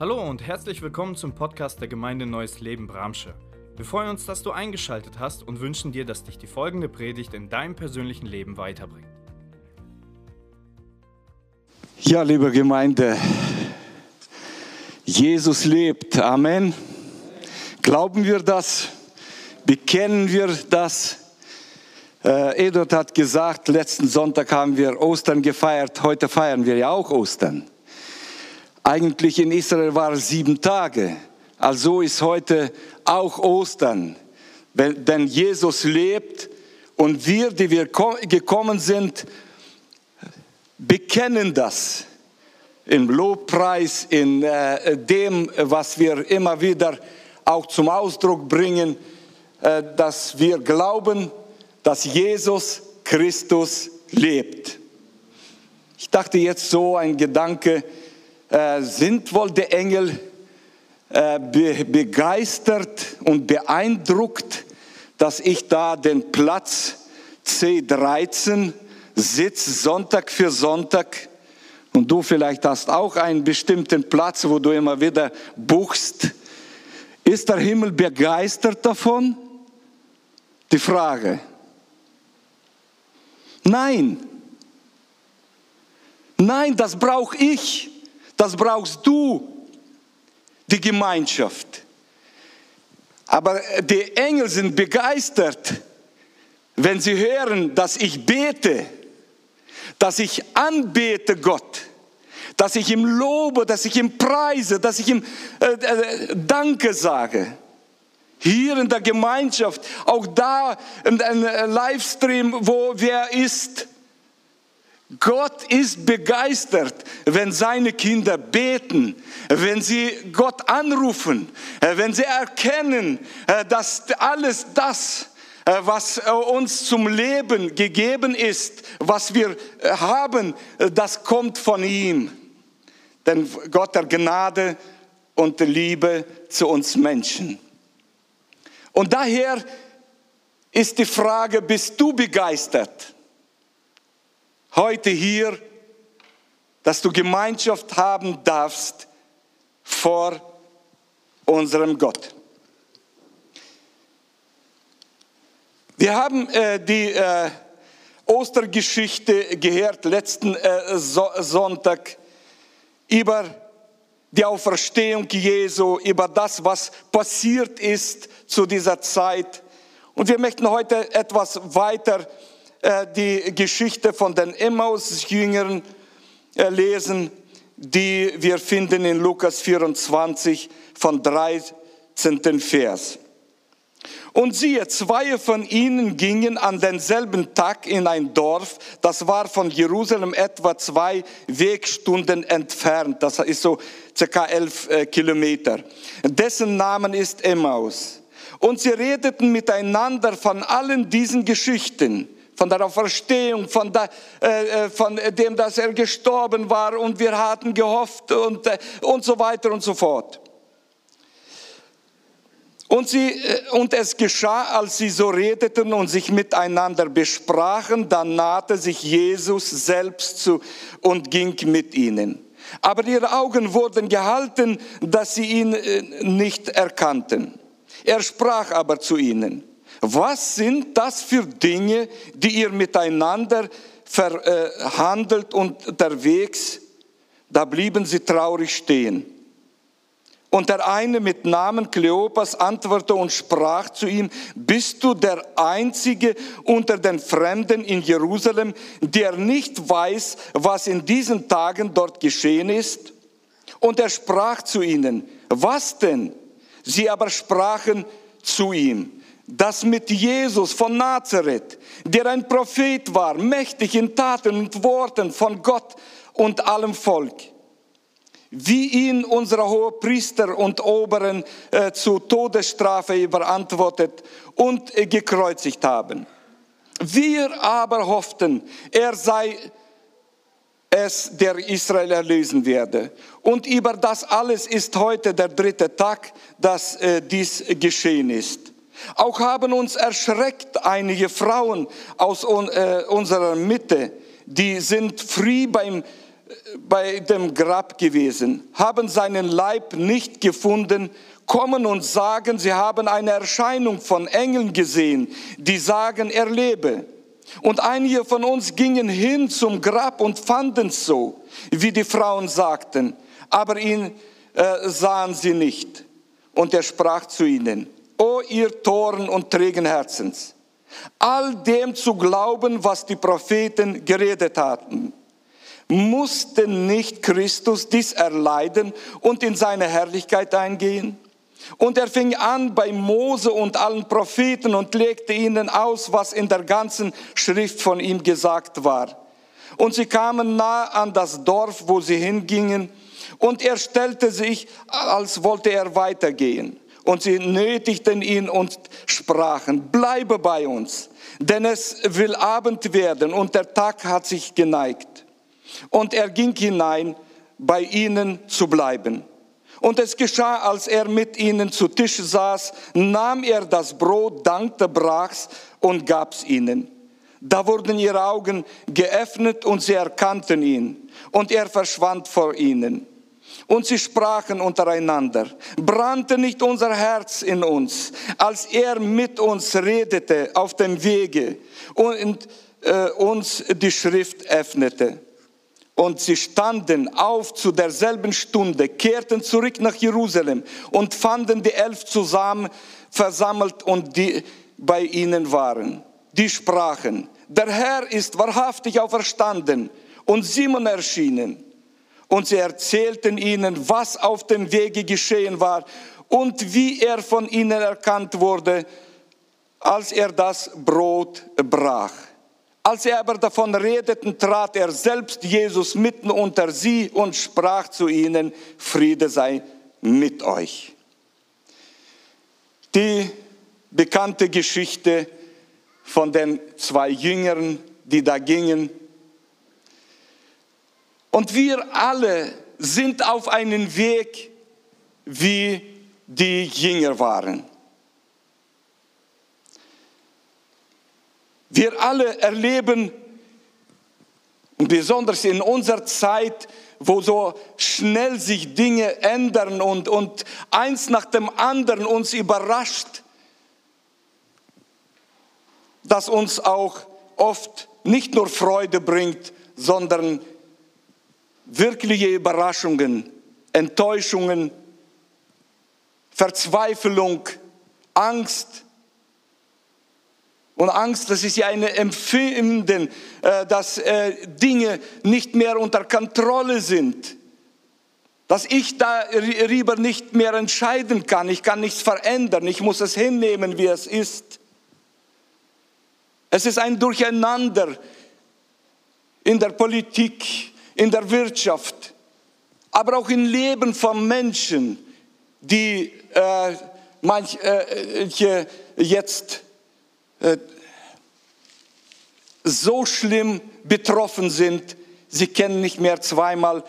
Hallo und herzlich willkommen zum Podcast der Gemeinde Neues Leben Bramsche. Wir freuen uns, dass du eingeschaltet hast und wünschen dir, dass dich die folgende Predigt in deinem persönlichen Leben weiterbringt. Ja, liebe Gemeinde, Jesus lebt. Amen. Glauben wir das? Bekennen wir das? Äh, Edward hat gesagt, letzten Sonntag haben wir Ostern gefeiert, heute feiern wir ja auch Ostern. Eigentlich in Israel waren es sieben Tage, also ist heute auch Ostern. Denn Jesus lebt und wir, die wir gekommen sind, bekennen das im Lobpreis, in äh, dem, was wir immer wieder auch zum Ausdruck bringen, äh, dass wir glauben, dass Jesus Christus lebt. Ich dachte jetzt so ein Gedanke, äh, sind wohl die Engel äh, be begeistert und beeindruckt, dass ich da den Platz C13 sitze, Sonntag für Sonntag, und du vielleicht hast auch einen bestimmten Platz, wo du immer wieder buchst. Ist der Himmel begeistert davon? Die Frage. Nein. Nein, das brauche ich. Das brauchst du. Die Gemeinschaft. Aber die Engel sind begeistert, wenn sie hören, dass ich bete, dass ich anbete Gott, dass ich ihm lobe, dass ich ihm preise, dass ich ihm äh, äh, Danke sage hier in der Gemeinschaft, auch da in einem Livestream, wo wer ist. Gott ist begeistert, wenn seine Kinder beten, wenn sie Gott anrufen, wenn sie erkennen, äh, dass alles das, äh, was äh, uns zum Leben gegeben ist, was wir haben, das kommt von ihm. Denn Gott der Gnade und der Liebe zu uns Menschen. Und daher ist die Frage, bist du begeistert? Heute hier, dass du Gemeinschaft haben darfst vor unserem Gott. Wir haben äh, die äh, Ostergeschichte gehört letzten äh, so Sonntag über die Auferstehung Jesu, über das, was passiert ist zu dieser Zeit. Und wir möchten heute etwas weiter äh, die Geschichte von den Emmaus-Jüngern äh, lesen, die wir finden in Lukas 24 von 13. Vers. Und siehe, zwei von ihnen gingen an denselben Tag in ein Dorf, das war von Jerusalem etwa zwei Wegstunden entfernt, das ist so circa elf äh, Kilometer. Dessen Namen ist Emmaus. Und sie redeten miteinander von allen diesen Geschichten von der Auferstehung, von, der, äh, äh, von dem, dass er gestorben war und wir hatten gehofft und, äh, und so weiter und so fort. Und, sie, äh, und es geschah, als sie so redeten und sich miteinander besprachen, dann nahte sich Jesus selbst zu und ging mit ihnen. Aber ihre Augen wurden gehalten, dass sie ihn äh, nicht erkannten. Er sprach aber zu ihnen, was sind das für Dinge, die ihr miteinander verhandelt und unterwegs? Da blieben sie traurig stehen. Und der eine mit Namen Kleopas antwortete und sprach zu ihm, bist du der Einzige unter den Fremden in Jerusalem, der nicht weiß, was in diesen Tagen dort geschehen ist? Und er sprach zu ihnen, was denn? Sie aber sprachen zu ihm, das mit Jesus von Nazareth, der ein Prophet war, mächtig in Taten und Worten von Gott und allem Volk wie ihn unsere hohe Priester und Oberen äh, zur Todesstrafe überantwortet und äh, gekreuzigt haben. Wir aber hofften, er sei es, der Israel erlösen werde. Und über das alles ist heute der dritte Tag, dass äh, dies geschehen ist. Auch haben uns erschreckt einige Frauen aus äh, unserer Mitte, die sind früh beim bei dem Grab gewesen, haben seinen Leib nicht gefunden, kommen und sagen, sie haben eine Erscheinung von Engeln gesehen, die sagen, er lebe. Und einige von uns gingen hin zum Grab und fanden es so, wie die Frauen sagten, aber ihn äh, sahen sie nicht. Und er sprach zu ihnen, O ihr Toren und trägen Herzens, all dem zu glauben, was die Propheten geredet hatten. Musste nicht Christus dies erleiden und in seine Herrlichkeit eingehen? Und er fing an bei Mose und allen Propheten und legte ihnen aus, was in der ganzen Schrift von ihm gesagt war. Und sie kamen nah an das Dorf, wo sie hingingen, und er stellte sich, als wollte er weitergehen. Und sie nötigten ihn und sprachen, bleibe bei uns, denn es will Abend werden und der Tag hat sich geneigt. Und er ging hinein, bei ihnen zu bleiben. Und es geschah, als er mit ihnen zu Tisch saß, nahm er das Brot, dankte, brach's und gab's ihnen. Da wurden ihre Augen geöffnet und sie erkannten ihn. Und er verschwand vor ihnen. Und sie sprachen untereinander, brannte nicht unser Herz in uns, als er mit uns redete auf dem Wege und äh, uns die Schrift öffnete. Und sie standen auf zu derselben Stunde, kehrten zurück nach Jerusalem und fanden die elf zusammen versammelt und die bei ihnen waren. Die sprachen, der Herr ist wahrhaftig auferstanden und Simon erschienen. Und sie erzählten ihnen, was auf dem Wege geschehen war und wie er von ihnen erkannt wurde, als er das Brot brach. Als sie aber davon redeten, trat er selbst Jesus mitten unter sie und sprach zu ihnen, Friede sei mit euch. Die bekannte Geschichte von den zwei Jüngern, die da gingen. Und wir alle sind auf einem Weg, wie die Jünger waren. Wir alle erleben, besonders in unserer Zeit, wo so schnell sich Dinge ändern und, und eins nach dem anderen uns überrascht, dass uns auch oft nicht nur Freude bringt, sondern wirkliche Überraschungen, Enttäuschungen, Verzweiflung, Angst, und Angst, das ist ja ein Empfinden, äh, dass äh, Dinge nicht mehr unter Kontrolle sind. Dass ich darüber nicht mehr entscheiden kann. Ich kann nichts verändern. Ich muss es hinnehmen, wie es ist. Es ist ein Durcheinander in der Politik, in der Wirtschaft, aber auch im Leben von Menschen, die äh, manche äh, jetzt äh, so schlimm betroffen sind, sie können nicht mehr zweimal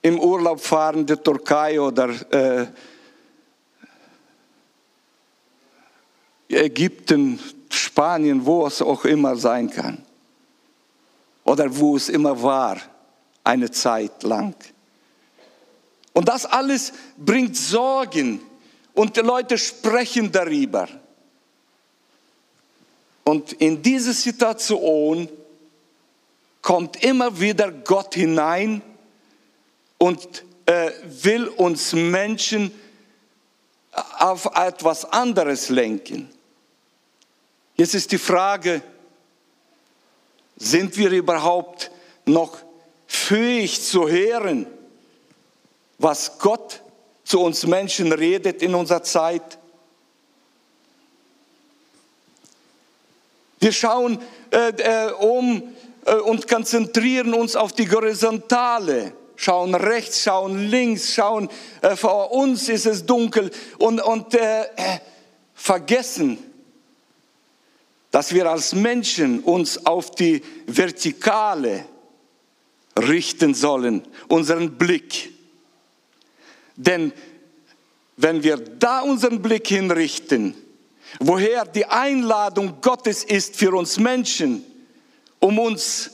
im Urlaub fahren, der Türkei oder äh, Ägypten, Spanien, wo es auch immer sein kann. Oder wo es immer war, eine Zeit lang. Und das alles bringt Sorgen und die Leute sprechen darüber. Und in diese Situation kommt immer wieder Gott hinein und äh, will uns Menschen auf etwas anderes lenken. Jetzt ist die Frage, sind wir überhaupt noch fähig zu hören, was Gott zu uns Menschen redet in unserer Zeit? Wir schauen äh, äh, um äh, und konzentrieren uns auf die Horizontale. Schauen rechts, schauen links, schauen, äh, vor uns ist es dunkel und, und äh, vergessen, dass wir als Menschen uns auf die Vertikale richten sollen, unseren Blick. Denn wenn wir da unseren Blick hinrichten, woher die Einladung Gottes ist für uns Menschen, um uns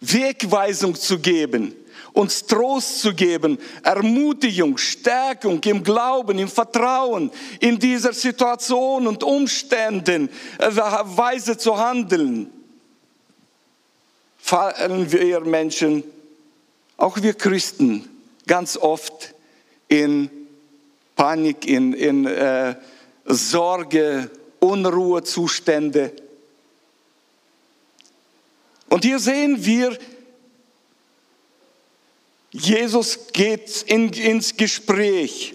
Wegweisung zu geben, uns Trost zu geben, Ermutigung, Stärkung im Glauben, im Vertrauen, in dieser Situation und Umständen äh, weise zu handeln. Fallen wir Menschen, auch wir Christen, ganz oft in Panik, in, in äh, Sorge, Unruhezustände. Und hier sehen wir, Jesus geht in, ins Gespräch.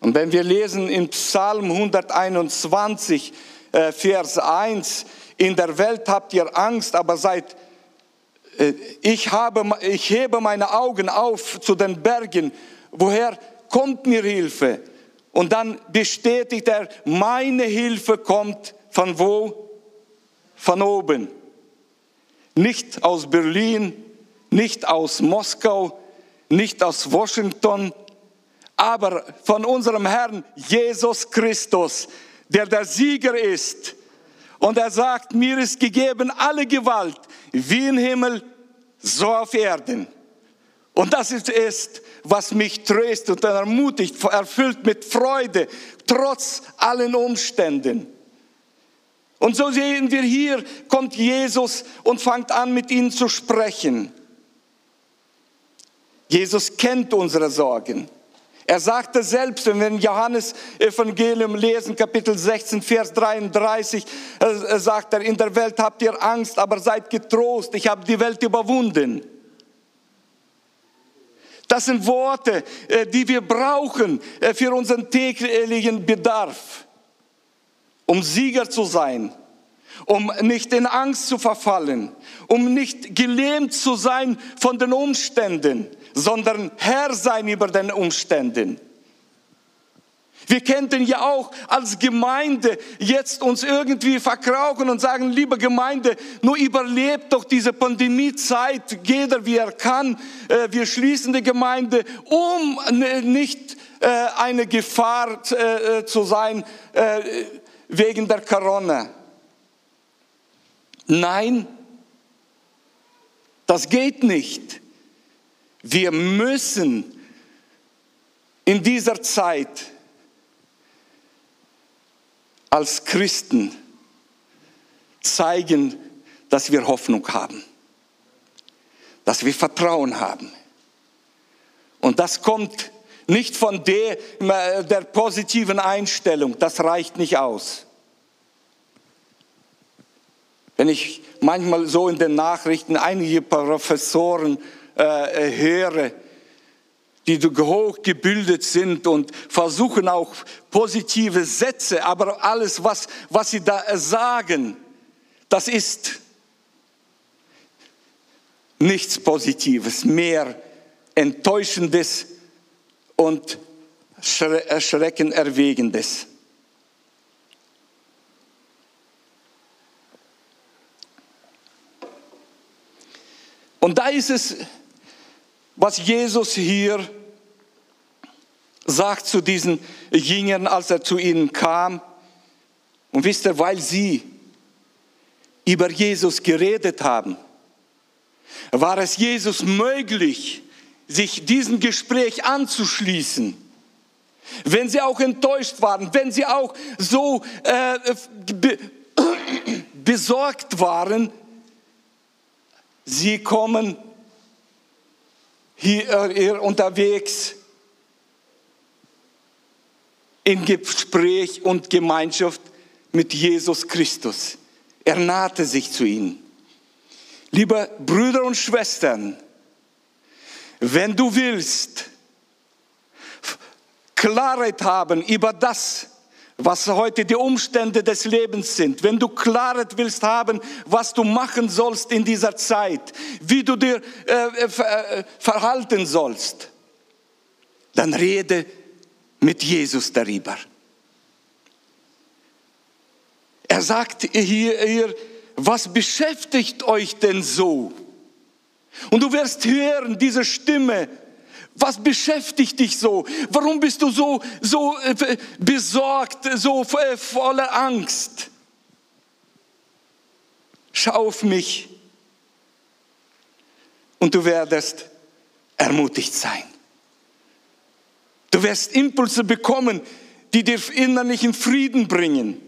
Und wenn wir lesen in Psalm 121, äh, Vers 1, in der Welt habt ihr Angst, aber seid, äh, ich, habe, ich hebe meine Augen auf zu den Bergen, woher kommt mir Hilfe? Und dann bestätigt er, meine Hilfe kommt von wo? Von oben. Nicht aus Berlin, nicht aus Moskau, nicht aus Washington, aber von unserem Herrn Jesus Christus, der der Sieger ist. Und er sagt, mir ist gegeben alle Gewalt, wie im Himmel, so auf Erden. Und das ist es, was mich tröstet und ermutigt, erfüllt mit Freude, trotz allen Umständen. Und so sehen wir hier, kommt Jesus und fängt an, mit ihnen zu sprechen. Jesus kennt unsere Sorgen. Er sagte selbst, wenn wir in Johannes Evangelium lesen, Kapitel 16, Vers 33, sagt er, in der Welt habt ihr Angst, aber seid getrost, ich habe die Welt überwunden. Das sind Worte, äh, die wir brauchen äh, für unseren täglichen Bedarf, um Sieger zu sein, um nicht in Angst zu verfallen, um nicht gelähmt zu sein von den Umständen, sondern Herr sein über den Umständen. Wir könnten ja auch als Gemeinde jetzt uns irgendwie verkrauchen und sagen, liebe Gemeinde, nur überlebt doch diese Pandemiezeit, jeder wie er kann. Äh, wir schließen die Gemeinde, um nicht äh, eine Gefahr äh, zu sein wegen der Corona. Nein, das geht nicht. Wir müssen in dieser Zeit als Christen zeigen, dass wir Hoffnung haben, dass wir Vertrauen haben. Und das kommt nicht von der, der positiven Einstellung, das reicht nicht aus. Wenn ich manchmal so in den Nachrichten einige Professoren äh, höre, die hochgebildet sind und versuchen auch positive Sätze, aber alles, was, was sie da sagen, das ist nichts Positives, mehr Enttäuschendes und Schreckenerwegendes. Und da ist es was Jesus hier sagt zu diesen Jüngern, als er zu ihnen kam. Und wisst ihr, weil sie über Jesus geredet haben, war es Jesus möglich, sich diesem Gespräch anzuschließen. Wenn sie auch enttäuscht waren, wenn sie auch so äh, be besorgt waren, sie kommen hier, hier unterwegs in Gespräch und Gemeinschaft mit Jesus Christus. Er nahte sich zu ihnen. Liebe Brüder und Schwestern, wenn du willst Klarheit haben über das, was heute die Umstände des Lebens sind, wenn du Klarheit willst haben, was du machen sollst in dieser Zeit, wie du dir äh, äh, verhalten sollst, dann rede mit Jesus darüber. Er sagt hier, hier, was beschäftigt euch denn so? Und du wirst hören, diese Stimme, was beschäftigt dich so? Warum bist du so, so äh, besorgt, so äh, voller Angst? schau auf mich und du werdest ermutigt sein. Du wirst Impulse bekommen, die dir innerlichen Frieden bringen.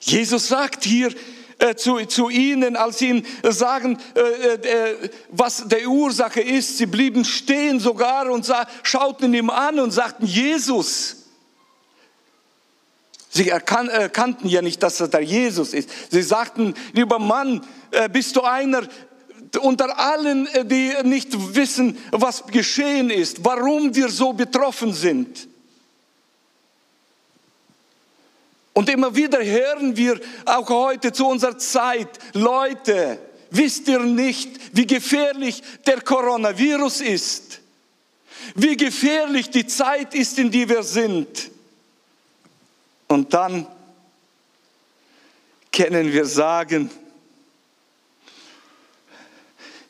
Jesus sagt hier äh, zu, zu ihnen, als sie ihnen sagen, äh, äh, was der Ursache ist, sie blieben stehen sogar und sah, schauten ihm an und sagten, Jesus. Sie erkan erkannten ja nicht, dass er der Jesus ist. Sie sagten, lieber Mann, äh, bist du einer unter allen, äh, die nicht wissen, was geschehen ist, warum wir so betroffen sind. Und immer wieder hören wir auch heute zu unserer Zeit, Leute, wisst ihr nicht, wie gefährlich der Coronavirus ist? Wie gefährlich die Zeit ist, in die wir sind? Und dann können wir sagen,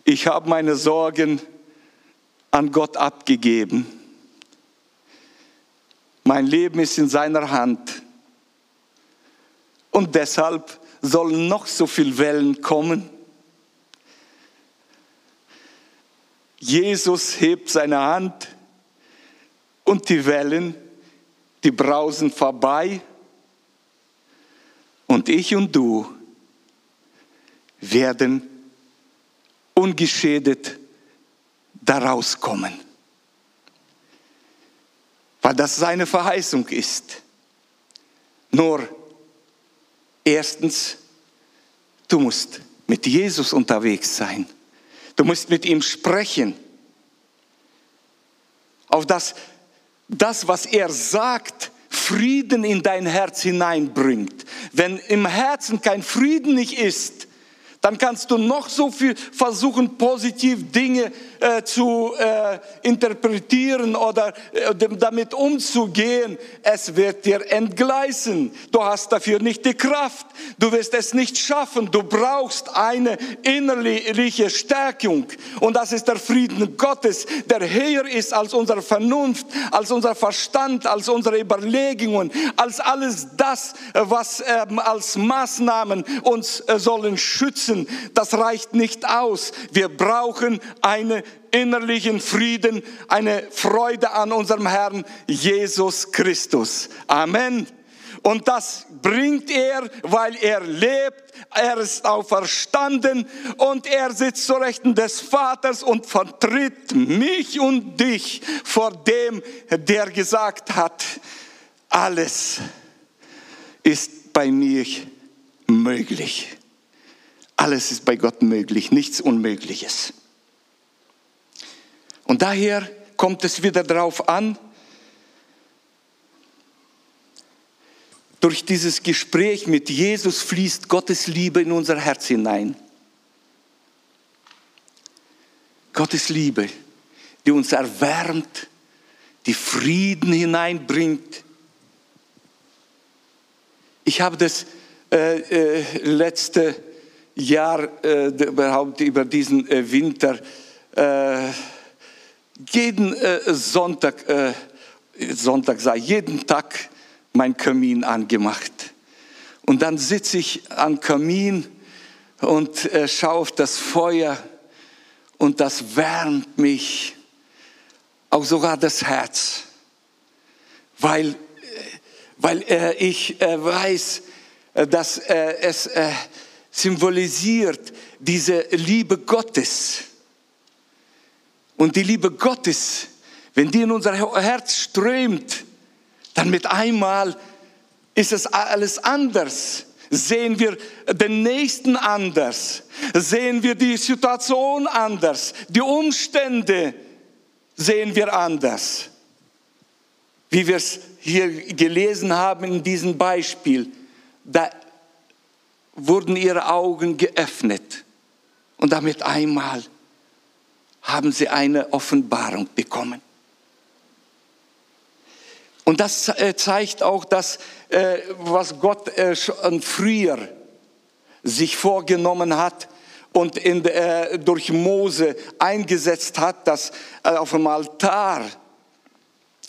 ich habe meine Sorgen an Gott abgegeben. Mein Leben ist in seiner Hand. Und deshalb sollen noch so viele Wellen kommen. Jesus hebt seine Hand und die Wellen, die brausen vorbei. Und ich und du werden ungeschädet daraus kommen. Weil das seine Verheißung ist. Nur Erstens, du musst mit Jesus unterwegs sein. Du musst mit ihm sprechen. Auf das, das, was er sagt, Frieden in dein Herz hineinbringt. Wenn im Herzen kein Frieden nicht ist, dann kannst du noch so viel versuchen, positiv Dinge äh, zu äh, interpretieren oder äh, damit umzugehen. Es wird dir entgleisen. Du hast dafür nicht die Kraft. Du wirst es nicht schaffen. Du brauchst eine innerliche Stärkung. Und das ist der Frieden Gottes, der höher ist als unsere Vernunft, als unser Verstand, als unsere Überlegungen, als alles das, was ähm, als Maßnahmen uns äh, sollen schützen. Das reicht nicht aus. Wir brauchen eine innerlichen Frieden, eine Freude an unserem Herrn Jesus Christus. Amen. Und das bringt er, weil er lebt, er ist auferstanden und er sitzt zu Rechten des Vaters und vertritt mich und dich vor dem, der gesagt hat, alles ist bei mir möglich. Alles ist bei Gott möglich, nichts Unmögliches. Und daher kommt es wieder darauf an, durch dieses Gespräch mit Jesus fließt Gottes Liebe in unser Herz hinein. Gottes Liebe, die uns erwärmt, die Frieden hineinbringt. Ich habe das äh, äh, letzte Jahr äh, überhaupt über diesen äh, Winter äh, jeden äh, Sonntag, äh, Sonntag sei, jeden Tag mein Kamin angemacht. Und dann sitze ich am Kamin und äh, schaue auf das Feuer und das wärmt mich, auch sogar das Herz, weil, äh, weil äh, ich äh, weiß, äh, dass äh, es symbolisiert diese Liebe Gottes und die Liebe Gottes, wenn die in unser Herz strömt, dann mit einmal ist es alles anders. Sehen wir den Nächsten anders, sehen wir die Situation anders, die Umstände sehen wir anders. Wie wir es hier gelesen haben in diesem Beispiel, da wurden ihre Augen geöffnet und damit einmal haben sie eine Offenbarung bekommen. Und das äh, zeigt auch das, äh, was Gott äh, schon früher sich vorgenommen hat und in, durch Mose eingesetzt hat, dass auf dem Altar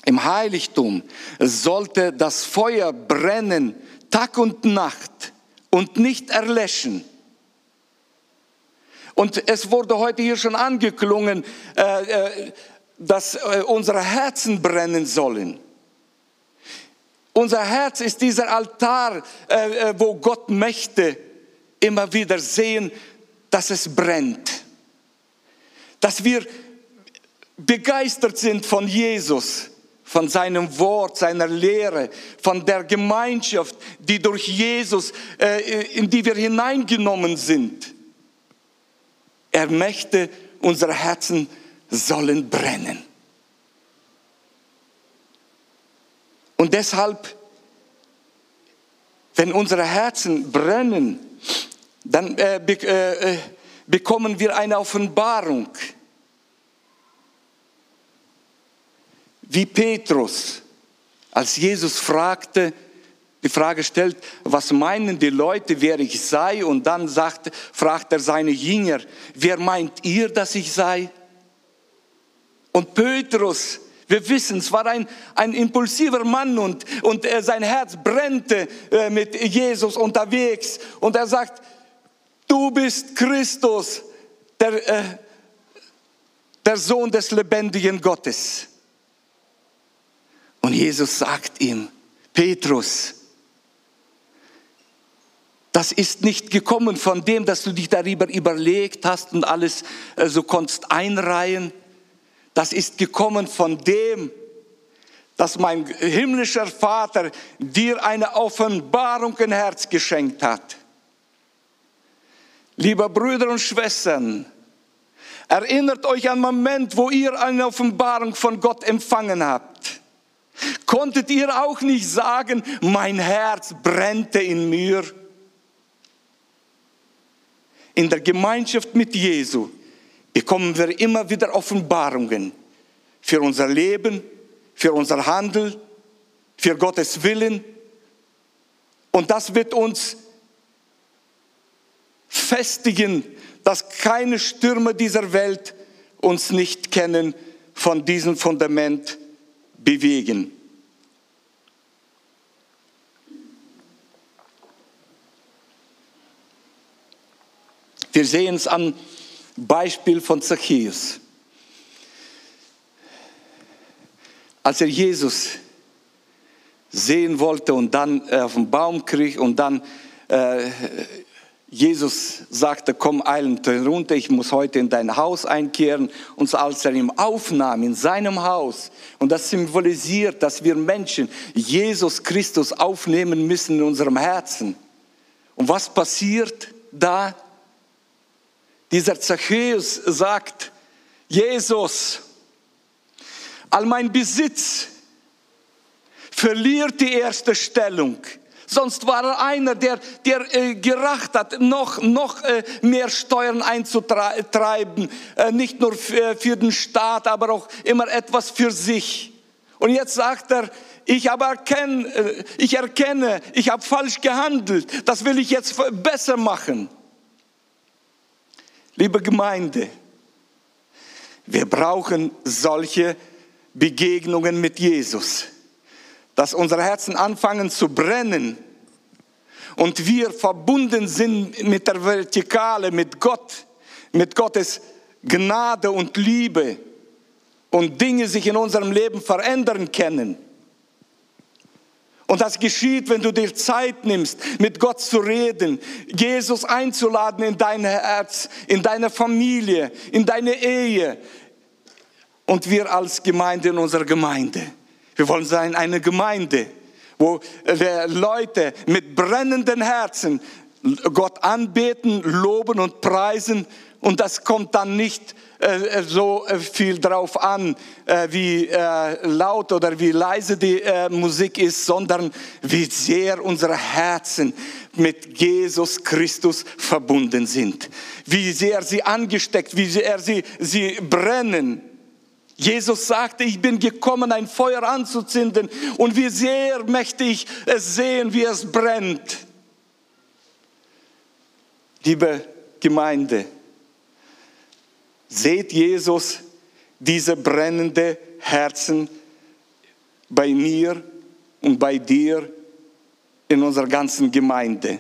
im Heiligtum sollte das Feuer brennen Tag und Nacht und nicht erlöschen. Und es wurde heute hier schon angeklungen, äh, äh, dass äh, unsere Herzen brennen sollen. Unser Herz ist dieser Altar, wo Gott möchte immer wieder sehen, dass es brennt. Dass wir begeistert sind von Jesus, von seinem Wort, seiner Lehre, von der Gemeinschaft, die durch Jesus, in die wir hineingenommen sind. Er möchte, unsere Herzen sollen brennen. Und deshalb, wenn unsere Herzen brennen, dann äh, be äh, äh bekommen wir eine Offenbarung. Wie Petrus, als Jesus fragte, die Frage stellt, was meinen die Leute, wer ich sei? Und dann sagt, fragt er seine Jünger, wer meint ihr, dass ich sei? Und Petrus, wir wissen, es war ein, ein impulsiver Mann und, und äh, sein Herz brennte äh, mit Jesus unterwegs. Und er sagt, du bist Christus, der, äh, der Sohn des lebendigen Gottes. Und Jesus sagt ihm, Petrus, das ist nicht gekommen von dem, dass du dich darüber überlegt hast und alles äh, so konntest einreihen. Das ist gekommen von dem, dass mein himmlischer Vater dir eine Offenbarung im Herz geschenkt hat. Liebe Brüder und Schwestern, erinnert euch an den Moment, wo ihr eine Offenbarung von Gott empfangen habt. Konntet ihr auch nicht sagen, mein Herz brennte in mir? In der Gemeinschaft mit Jesu bekommen wir immer wieder Offenbarungen für unser Leben, für unser Handel, für Gottes Willen. Und das wird uns festigen, dass keine Stürme dieser Welt uns nicht kennen, von diesem Fundament bewegen. Wir sehen es am Beispiel von Zacchaeus. Als er Jesus sehen wollte und dann auf den Baum krieg und dann äh, Jesus sagte, komm eilend runter, ich muss heute in dein Haus einkehren. Und als er ihn aufnahm in seinem Haus, und das symbolisiert, dass wir Menschen Jesus Christus aufnehmen müssen in unserem Herzen. Und was passiert da? Dieser Zachäus sagt, Jesus, all mein Besitz verliert die erste Stellung. Sonst war er einer, der, der äh, geracht hat, noch, noch äh, mehr Steuern einzutreiben. Äh, nicht nur für, für den Staat, aber auch immer etwas für sich. Und jetzt sagt er, ich, aber erkenne, äh, ich erkenne, ich habe falsch gehandelt. Das will ich jetzt besser machen. Liebe Gemeinde, wir brauchen solche Begegnungen mit Jesus, dass unsere Herzen anfangen zu brennen und wir verbunden sind mit der Vertikale, mit Gott, mit Gottes Gnade und Liebe und Dinge sich in unserem Leben verändern können. Und das geschieht, wenn du dir Zeit nimmst, mit Gott zu reden, Jesus einzuladen in dein Herz, in deine Familie, in deine Ehe. Und wir als Gemeinde in unserer Gemeinde. Wir wollen sein eine Gemeinde, wo Leute mit brennenden Herzen Gott anbeten, loben und preisen. Und das kommt dann nicht äh, so äh, viel drauf an, äh, wie laut oder wie leise die Musik ist, sondern wie sehr unsere Herzen mit Jesus Christus verbunden sind. Wie sehr sie angesteckt, wie sehr sie, sie brennen. Jesus sagte, ich bin gekommen, ein Feuer anzuzünden und wie sehr möchte ich es sehen, wie es brennt. Liebe Gemeinde, Seht Jesus diese brennende Herzen bei mir und bei dir in unserer ganzen Gemeinde.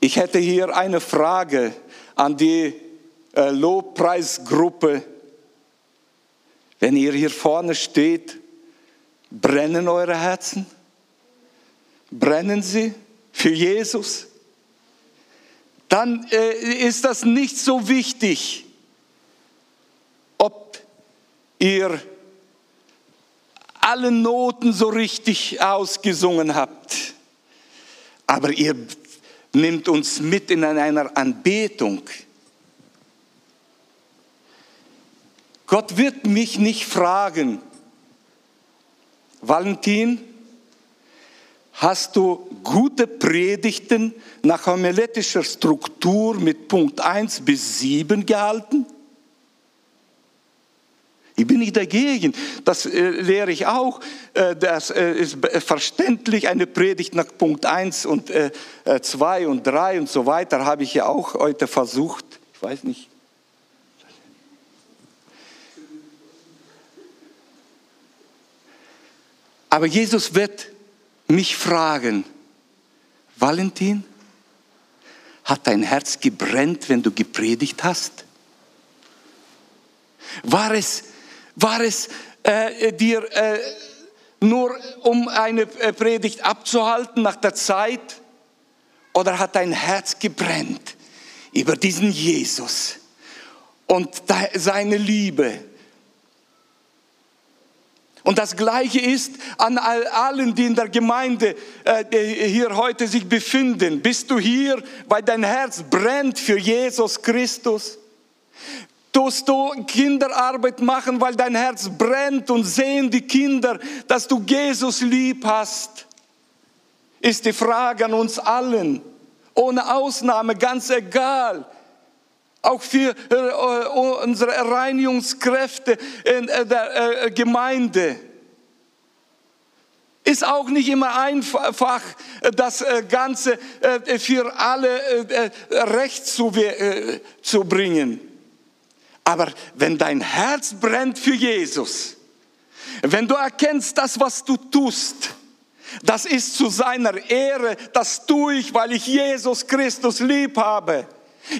Ich hätte hier eine Frage an die äh, Lobpreisgruppe. Wenn ihr hier vorne steht, brennen eure Herzen? Brennen sie für Jesus? Dann äh, ist das nicht so wichtig, ob ihr alle Noten so richtig ausgesungen habt. Aber ihr nimmt uns mit in einer Anbetung. Gott wird mich nicht fragen, Valentin, hast du gute Predigten nach homiletischer Struktur mit Punkt 1 bis 7 gehalten? Ich bin nicht dagegen. Das äh, lehre ich auch. Äh, das äh, ist verständlich. Eine Predigt nach Punkt 1 und 2 äh, und 3 und so weiter habe ich ja auch heute versucht. Ich weiß nicht. Aber Jesus wird mich fragen, Valentin, hat dein Herz gebrennt, wenn du gepredigt hast? War es war es äh, dir äh, nur um eine äh, Predigt abzuhalten nach der Zeit? Oder hat dein Herz gebrennt über diesen Jesus und seine Liebe? Und das Gleiche ist an allen, die in der Gemeinde äh, hier heute sich befinden. Bist du hier, weil dein Herz brennt für Jesus Christus? Tust du Kinderarbeit machen, weil dein Herz brennt und sehen die Kinder, dass du Jesus lieb hast? Ist die Frage an uns allen. Ohne Ausnahme, ganz egal. Auch für äh, unsere Reinigungskräfte in äh, der äh, Gemeinde. Ist auch nicht immer einfach, das Ganze für alle recht zu bringen. Aber wenn dein Herz brennt für Jesus, wenn du erkennst, das, was du tust, das ist zu seiner Ehre, das tue ich, weil ich Jesus Christus lieb habe.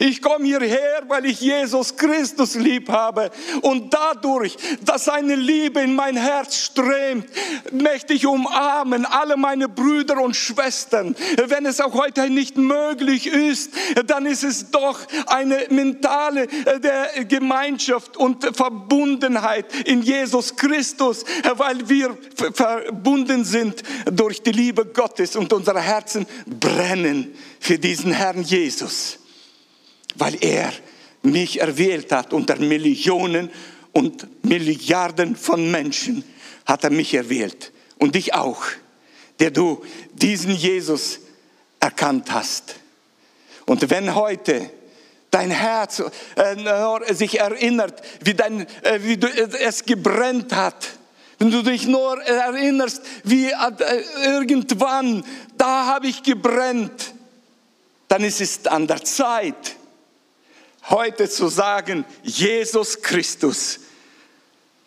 Ich komme hierher, weil ich Jesus Christus lieb habe. Und dadurch, dass seine Liebe in mein Herz strömt, möchte ich umarmen alle meine Brüder und Schwestern. Wenn es auch heute nicht möglich ist, dann ist es doch eine mentale äh, der Gemeinschaft und Verbundenheit in Jesus Christus, weil wir verbunden sind durch die Liebe Gottes und unsere Herzen brennen für diesen Herrn Jesus weil er mich erwählt hat unter Millionen und Milliarden von Menschen hat er mich erwählt und dich auch, der du diesen Jesus erkannt hast. Und wenn heute dein Herz äh, sich erinnert, wie, dein, äh, wie du, es gebrennt hat, wenn du dich nur erinnerst, wie äh, irgendwann, da habe ich gebrennt, dann ist es an der Zeit, heute zu sagen, Jesus Christus,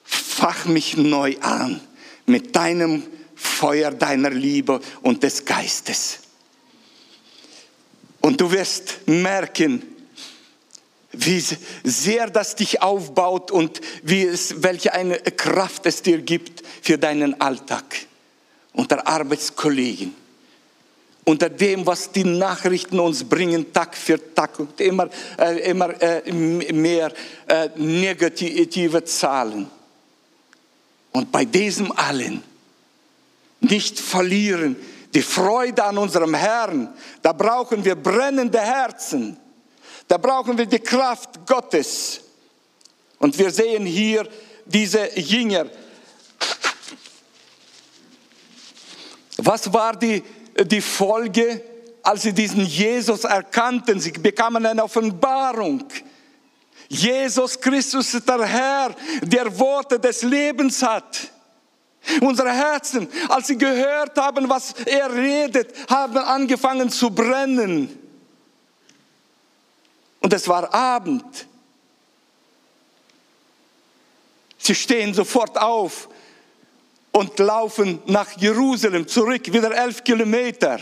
fach mich neu an mit deinem Feuer deiner Liebe und des Geistes. Und du wirst merken, wie sehr das dich aufbaut und wie es, welche eine Kraft es dir gibt für deinen Alltag unter Arbeitskollegen unter dem, was die Nachrichten uns bringen, Tag für Tag und immer, äh, immer äh, mehr äh, negative Zahlen. Und bei diesem allen nicht verlieren die Freude an unserem Herrn. Da brauchen wir brennende Herzen. Da brauchen wir die Kraft Gottes. Und wir sehen hier diese Jünger. Was war die die Folge, als sie diesen Jesus erkannten. Sie bekamen eine Offenbarung. Jesus Christus ist der Herr, der Worte des Lebens hat. Unsere Herzen, als sie gehört haben, was er redet, haben angefangen zu brennen. Und es war Abend. Sie stehen sofort auf und laufen nach Jerusalem zurück, wieder elf Kilometer.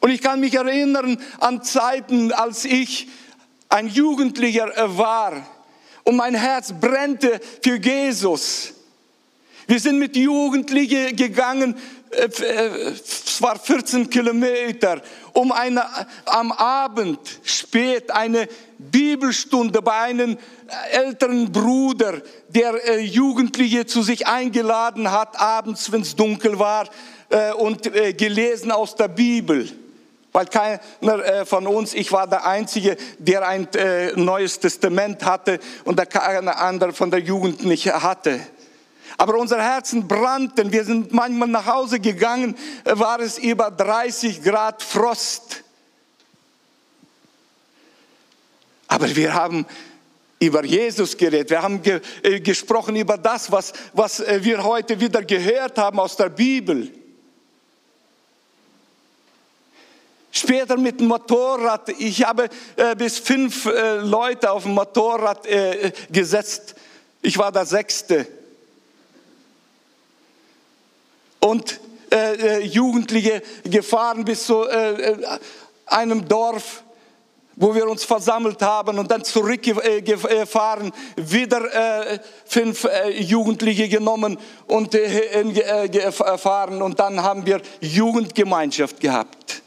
Und ich kann mich erinnern an Zeiten, als ich ein Jugendlicher war und mein Herz brennte für Jesus. Wir sind mit Jugendlichen gegangen, es war 14 Kilometer, um eine, am Abend spät eine Bibelstunde bei einem älteren Bruder, der Jugendliche zu sich eingeladen hat, abends, wenn es dunkel war, und gelesen aus der Bibel. Weil keiner von uns, ich war der Einzige, der ein neues Testament hatte und der keiner andere von der Jugend nicht hatte. Aber unsere Herzen brannten. Wir sind manchmal nach Hause gegangen, war es über 30 Grad Frost. Aber wir haben über Jesus geredet. Wir haben ge äh, gesprochen über das, was, was äh, wir heute wieder gehört haben aus der Bibel. Später mit dem Motorrad, ich habe äh, bis fünf äh, Leute auf dem Motorrad äh, gesetzt. Ich war der Sechste und äh, äh, Jugendliche gefahren bis zu äh, äh, einem Dorf, wo wir uns versammelt haben und dann zurückgefahren, wieder äh, fünf äh, Jugendliche genommen und gefahren und dann haben wir Jugendgemeinschaft gehabt.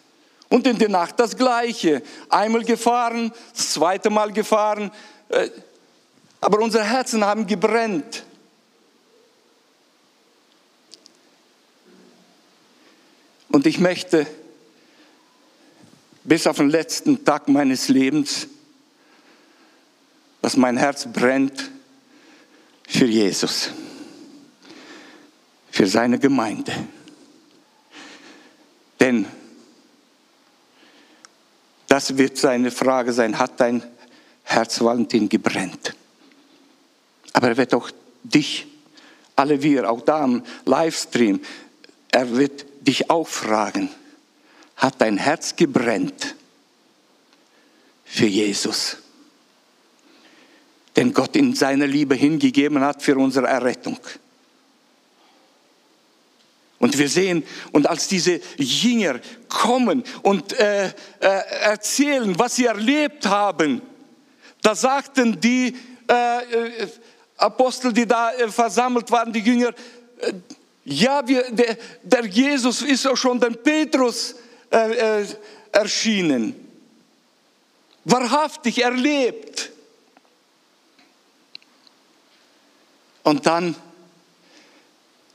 Und in der Nacht das Gleiche. Einmal gefahren, das zweite Mal gefahren, aber unsere Herzen haben gebrennt. Und ich möchte bis auf den letzten Tag meines Lebens, dass mein Herz brennt für Jesus, für seine Gemeinde. Denn das wird seine Frage sein, hat dein Herz Valentin gebrennt? Aber er wird auch dich, alle wir, auch da am Livestream, er wird dich auch fragen, hat dein Herz gebrennt für Jesus? Den Gott in seiner Liebe hingegeben hat für unsere Errettung. Und wir sehen, und als diese Jünger kommen und äh, äh, erzählen, was sie erlebt haben, da sagten die äh, äh Apostel, die da äh, versammelt waren, die Jünger, äh, ja, wir, der, der, Jesus ist auch schon dem Petrus äh, äh, erschienen. Wahrhaftig erlebt. Und dann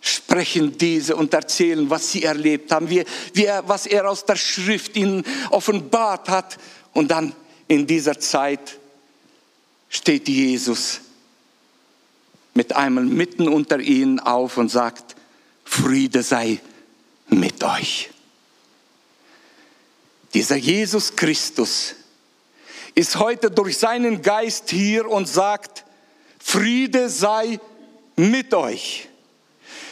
sprechen diese und erzählen, was sie erlebt haben, wie, wie er, was er aus der Schrift ihnen offenbart hat. Und dann in dieser Zeit steht Jesus mit einmal mitten unter ihnen auf und sagt, Friede sei mit euch. Dieser Jesus Christus ist heute durch seinen Geist hier und sagt, Friede sei mit euch.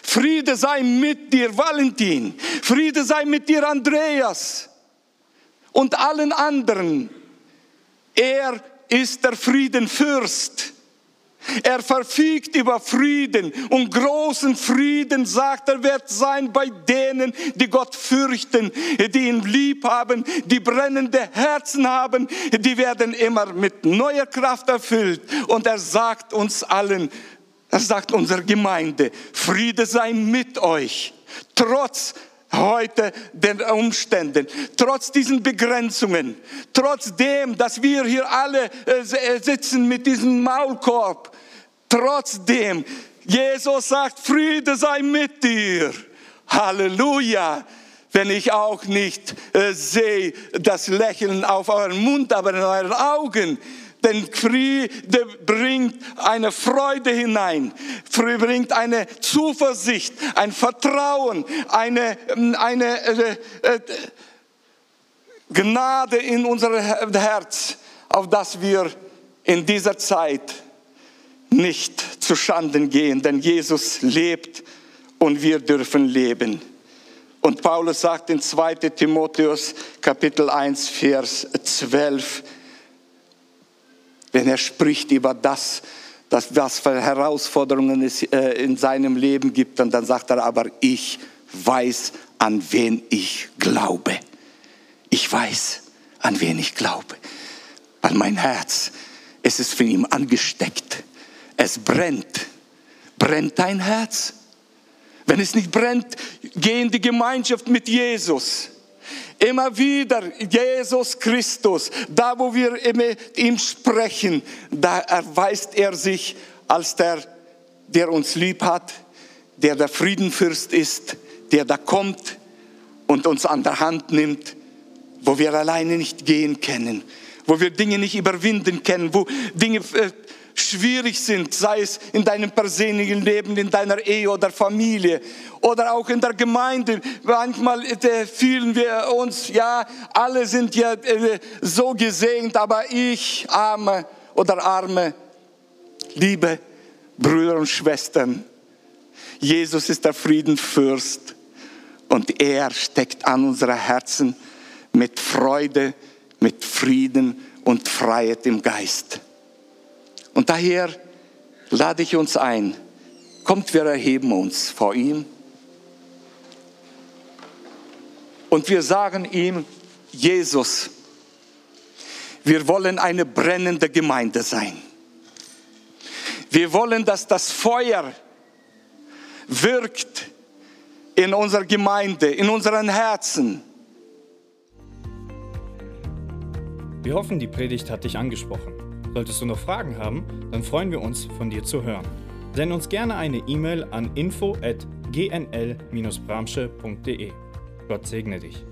Friede sei mit dir, Valentin. Friede sei mit dir, Andreas. Und allen anderen. Er ist der Friedenfürst. Er verfügt über Frieden und großen Frieden, sagt er, wird sein bei denen, die Gott fürchten, die ihn lieb haben, die brennende Herzen haben, die werden immer mit neuer Kraft erfüllt. Und er sagt uns allen, er sagt unserer Gemeinde, Friede sei mit euch, trotz heute den Umständen, trotz diesen Begrenzungen, trotzdem, dass wir hier alle äh, sitzen mit diesem Maulkorb, trotzdem, Jesus sagt, Friede sei mit dir. Halleluja. Wenn ich auch nicht äh, sehe das Lächeln auf euren Mund, aber in euren Augen, denn Friede bringt eine Freude hinein, Friede bringt eine Zuversicht, ein Vertrauen, eine, eine äh, äh, Gnade in unser Herz, auf das wir in dieser Zeit nicht zu Schanden gehen, denn Jesus lebt und wir dürfen leben. Und Paulus sagt in 2 Timotheus Kapitel 1, Vers 12, wenn er spricht über das, dass was für Herausforderungen es äh, in seinem Leben gibt. Und dann sagt er, aber ich weiß, an wen ich glaube. Ich weiß, an wen ich glaube. Weil mein Herz, es ist von ihm angesteckt. Es brennt. Brennt dein Herz? Wenn es nicht brennt, geh in die Gemeinschaft mit Jesus. Immer wieder Jesus Christus, da wo wir mit ihm sprechen, da erweist er sich als der, der uns lieb hat, der der Friedenfürst ist, der da kommt und uns an der Hand nimmt, wo wir alleine nicht gehen können, wo wir Dinge nicht überwinden können, wo Dinge äh, schwierig sind, sei es in deinem persönlichen Leben, in deiner Ehe oder Familie oder auch in der Gemeinde. Manchmal äh, fühlen wir uns, ja, alle sind ja äh, so gesegnet, aber ich, arme oder arme, liebe Brüder und Schwestern, Jesus ist der Friedenfürst und er steckt an unsere Herzen mit Freude, mit Frieden und Freiheit im Geist. Und daher lade ich uns ein, kommt, wir erheben uns vor ihm und wir sagen ihm, Jesus, wir wollen eine brennende Gemeinde sein. Wir wollen, dass das Feuer wirkt in unserer Gemeinde, in unseren Herzen. Wir hoffen, die Predigt hat dich angesprochen. Solltest du noch Fragen haben, dann freuen wir uns, von dir zu hören. Send uns gerne eine E-Mail an info@gnl-bramsche.de. Gott segne dich.